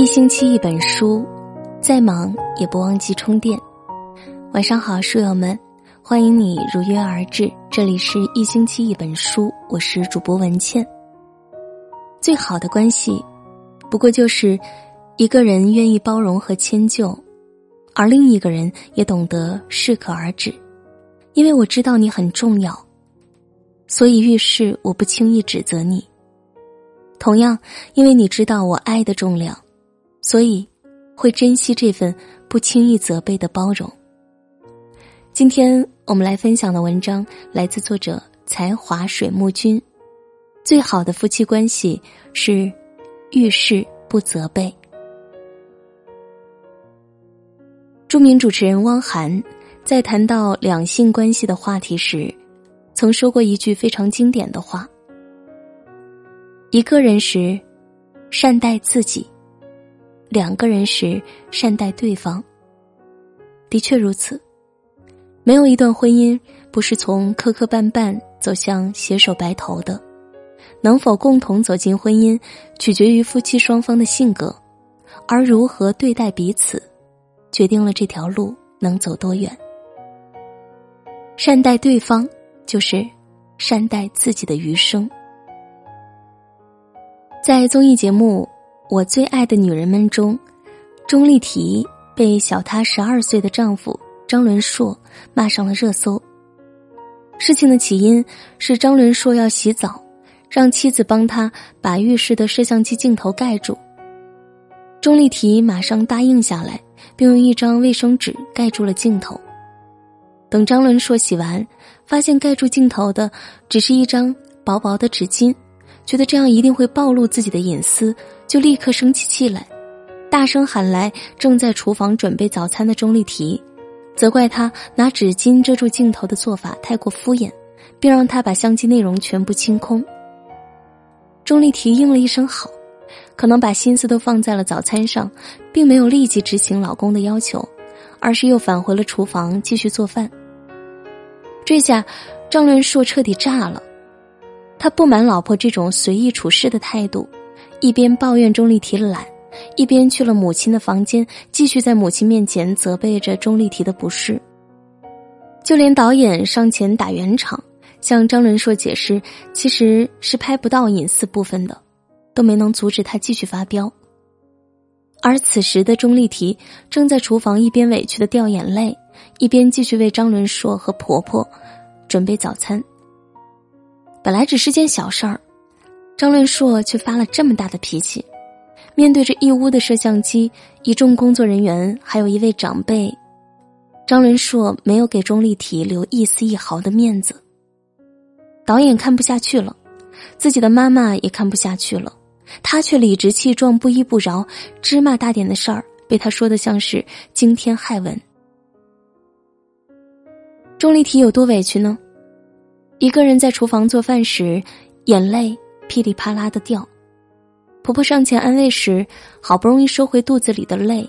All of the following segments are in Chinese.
一星期一本书，再忙也不忘记充电。晚上好，书友们，欢迎你如约而至。这里是一星期一本书，我是主播文倩。最好的关系，不过就是一个人愿意包容和迁就，而另一个人也懂得适可而止。因为我知道你很重要，所以遇事我不轻易指责你。同样，因为你知道我爱的重量。所以，会珍惜这份不轻易责备的包容。今天我们来分享的文章来自作者才华水木君。最好的夫妻关系是遇事不责备。著名主持人汪涵在谈到两性关系的话题时，曾说过一句非常经典的话：“一个人时，善待自己。”两个人时善待对方，的确如此。没有一段婚姻不是从磕磕绊绊走向携手白头的。能否共同走进婚姻，取决于夫妻双方的性格，而如何对待彼此，决定了这条路能走多远。善待对方，就是善待自己的余生。在综艺节目。我最爱的女人们中，钟丽缇被小她十二岁的丈夫张伦硕骂上了热搜。事情的起因是张伦硕要洗澡，让妻子帮他把浴室的摄像机镜头盖住。钟丽缇马上答应下来，并用一张卫生纸盖住了镜头。等张伦硕洗完，发现盖住镜头的只是一张薄薄的纸巾。觉得这样一定会暴露自己的隐私，就立刻生起气来，大声喊来正在厨房准备早餐的钟丽缇，责怪他拿纸巾遮住镜头的做法太过敷衍，并让他把相机内容全部清空。钟丽缇应了一声好，可能把心思都放在了早餐上，并没有立即执行老公的要求，而是又返回了厨房继续做饭。这下，张伦硕彻底炸了。他不满老婆这种随意处事的态度，一边抱怨钟丽缇懒，一边去了母亲的房间，继续在母亲面前责备着钟丽缇的不是。就连导演上前打圆场，向张伦硕解释其实是拍不到隐私部分的，都没能阻止他继续发飙。而此时的钟丽缇正在厨房一边委屈的掉眼泪，一边继续为张伦硕和婆婆准备早餐。本来只是件小事儿，张伦硕却发了这么大的脾气。面对着一屋的摄像机、一众工作人员，还有一位长辈，张伦硕没有给钟丽缇留一丝一毫的面子。导演看不下去了，自己的妈妈也看不下去了，他却理直气壮、不依不饶，芝麻大点的事儿被他说的像是惊天骇闻。钟丽缇有多委屈呢？一个人在厨房做饭时，眼泪噼里啪啦的掉。婆婆上前安慰时，好不容易收回肚子里的泪，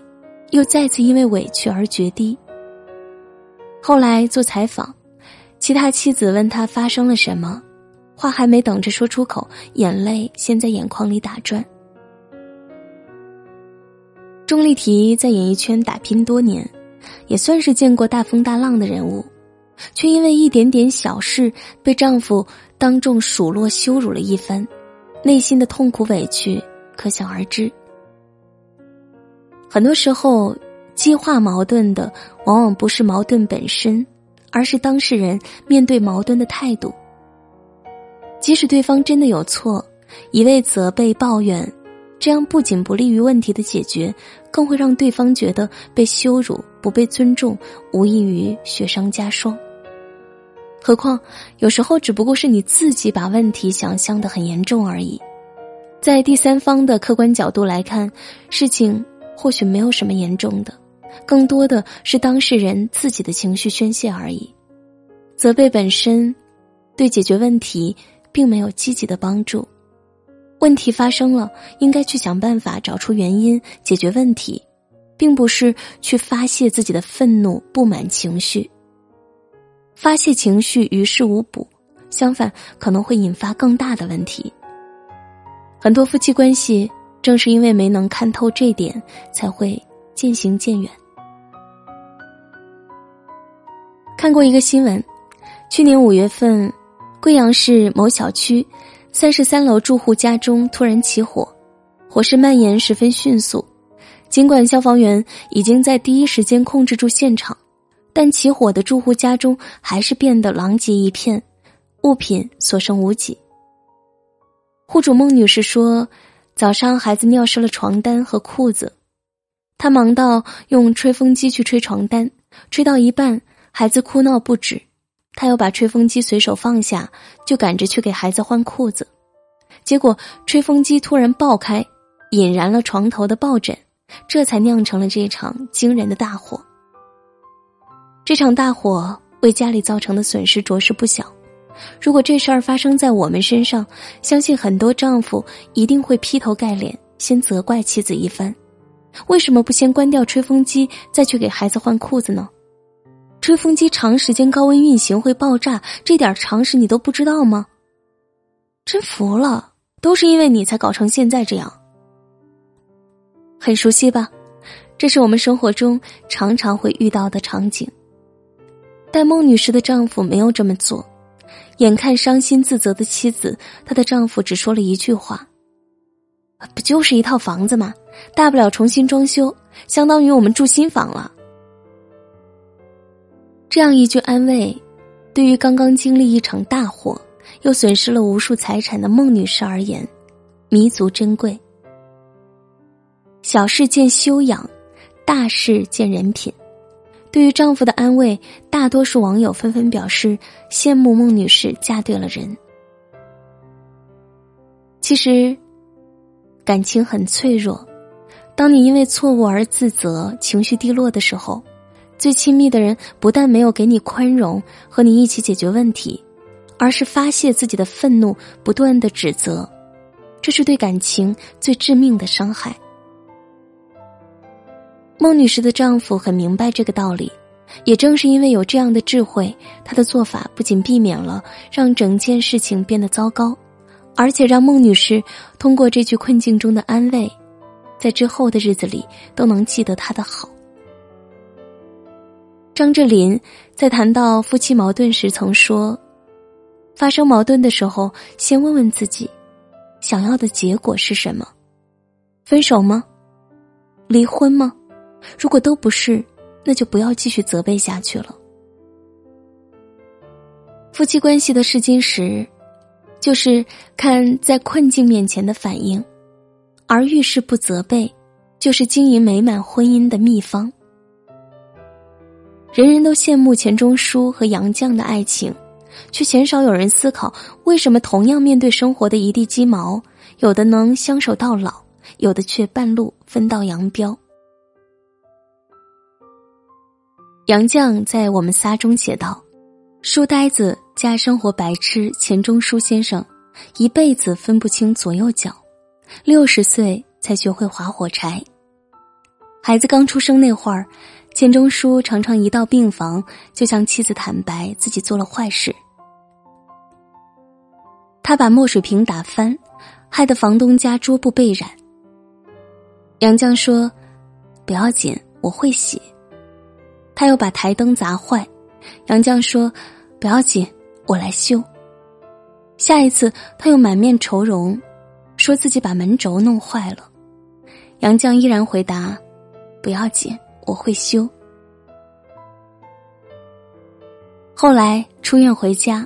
又再次因为委屈而决堤。后来做采访，其他妻子问他发生了什么，话还没等着说出口，眼泪先在眼眶里打转。钟丽缇在演艺圈打拼多年，也算是见过大风大浪的人物。却因为一点点小事被丈夫当众数落羞辱了一番，内心的痛苦委屈可想而知。很多时候，激化矛盾的往往不是矛盾本身，而是当事人面对矛盾的态度。即使对方真的有错，一味责备抱怨，这样不仅不利于问题的解决，更会让对方觉得被羞辱、不被尊重，无异于雪上加霜。何况，有时候只不过是你自己把问题想象的很严重而已。在第三方的客观角度来看，事情或许没有什么严重的，更多的是当事人自己的情绪宣泄而已。责备本身，对解决问题并没有积极的帮助。问题发生了，应该去想办法找出原因，解决问题，并不是去发泄自己的愤怒、不满情绪。发泄情绪于事无补，相反可能会引发更大的问题。很多夫妻关系正是因为没能看透这点，才会渐行渐远。看过一个新闻，去年五月份，贵阳市某小区三十三楼住户家中突然起火，火势蔓延十分迅速。尽管消防员已经在第一时间控制住现场，但起火的住户家中还是变得狼藉一片，物品所剩无几。户主孟女士说。早上，孩子尿湿了床单和裤子，她忙到用吹风机去吹床单，吹到一半，孩子哭闹不止，她又把吹风机随手放下，就赶着去给孩子换裤子，结果吹风机突然爆开，引燃了床头的抱枕，这才酿成了这场惊人的大火。这场大火为家里造成的损失着实不小。如果这事儿发生在我们身上，相信很多丈夫一定会劈头盖脸，先责怪妻子一番。为什么不先关掉吹风机，再去给孩子换裤子呢？吹风机长时间高温运行会爆炸，这点常识你都不知道吗？真服了，都是因为你才搞成现在这样。很熟悉吧？这是我们生活中常常会遇到的场景。但孟女士的丈夫没有这么做。眼看伤心自责的妻子，她的丈夫只说了一句话：“不就是一套房子吗？大不了重新装修，相当于我们住新房了。”这样一句安慰，对于刚刚经历一场大火又损失了无数财产的孟女士而言，弥足珍贵。小事见修养，大事见人品。对于丈夫的安慰，大多数网友纷纷表示羡慕孟女士嫁对了人。其实，感情很脆弱，当你因为错误而自责、情绪低落的时候，最亲密的人不但没有给你宽容和你一起解决问题，而是发泄自己的愤怒，不断的指责，这是对感情最致命的伤害。孟女士的丈夫很明白这个道理，也正是因为有这样的智慧，他的做法不仅避免了让整件事情变得糟糕，而且让孟女士通过这句困境中的安慰，在之后的日子里都能记得他的好。张智霖在谈到夫妻矛盾时曾说：“发生矛盾的时候，先问问自己，想要的结果是什么？分手吗？离婚吗？”如果都不是，那就不要继续责备下去了。夫妻关系的试金石，就是看在困境面前的反应，而遇事不责备，就是经营美满婚姻的秘方。人人都羡慕钱钟书和杨绛的爱情，却鲜少有人思考，为什么同样面对生活的一地鸡毛，有的能相守到老，有的却半路分道扬镳。杨绛在《我们仨》中写道：“书呆子加生活白痴钱钟书先生，一辈子分不清左右脚，六十岁才学会划火柴。孩子刚出生那会儿，钱钟书常常一到病房就向妻子坦白自己做了坏事。他把墨水瓶打翻，害得房东家桌布被染。杨绛说：‘不要紧，我会洗。’”他又把台灯砸坏，杨绛说：“不要紧，我来修。”下一次他又满面愁容，说自己把门轴弄坏了，杨绛依然回答：“不要紧，我会修。”后来出院回家，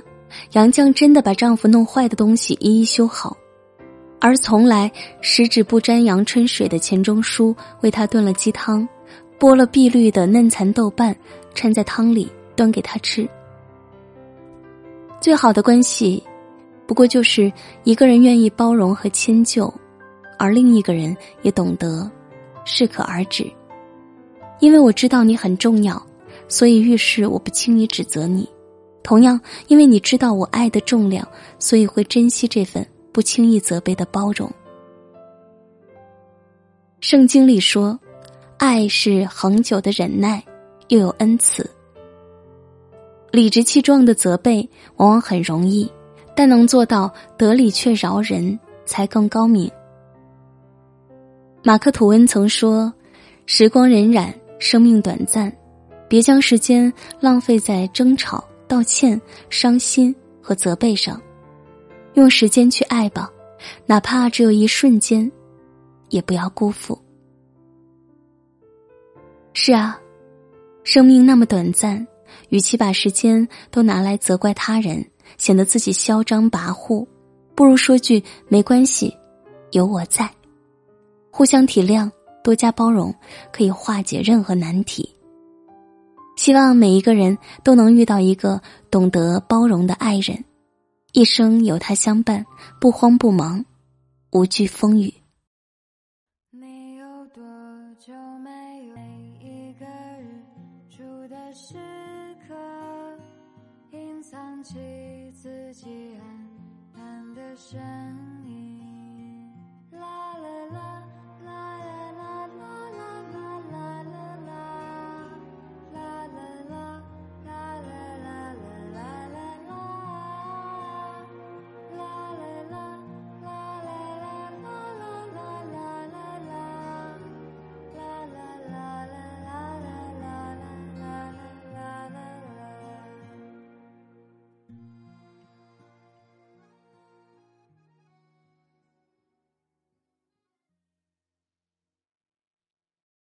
杨绛真的把丈夫弄坏的东西一一修好，而从来十指不沾阳春水的钱钟书为他炖了鸡汤。剥了碧绿的嫩蚕豆瓣，掺在汤里，端给他吃。最好的关系，不过就是一个人愿意包容和迁就，而另一个人也懂得适可而止。因为我知道你很重要，所以遇事我不轻易指责你；同样，因为你知道我爱的重量，所以会珍惜这份不轻易责备的包容。圣经里说。爱是恒久的忍耐，又有恩慈。理直气壮的责备往往很容易，但能做到得理却饶人，才更高明。马克吐温曾说：“时光荏苒，生命短暂，别将时间浪费在争吵、道歉、伤心和责备上，用时间去爱吧，哪怕只有一瞬间，也不要辜负。”是啊，生命那么短暂，与其把时间都拿来责怪他人，显得自己嚣张跋扈，不如说句没关系，有我在，互相体谅，多加包容，可以化解任何难题。希望每一个人都能遇到一个懂得包容的爱人，一生有他相伴，不慌不忙，无惧风雨。时刻隐藏起自己，黯淡的身影。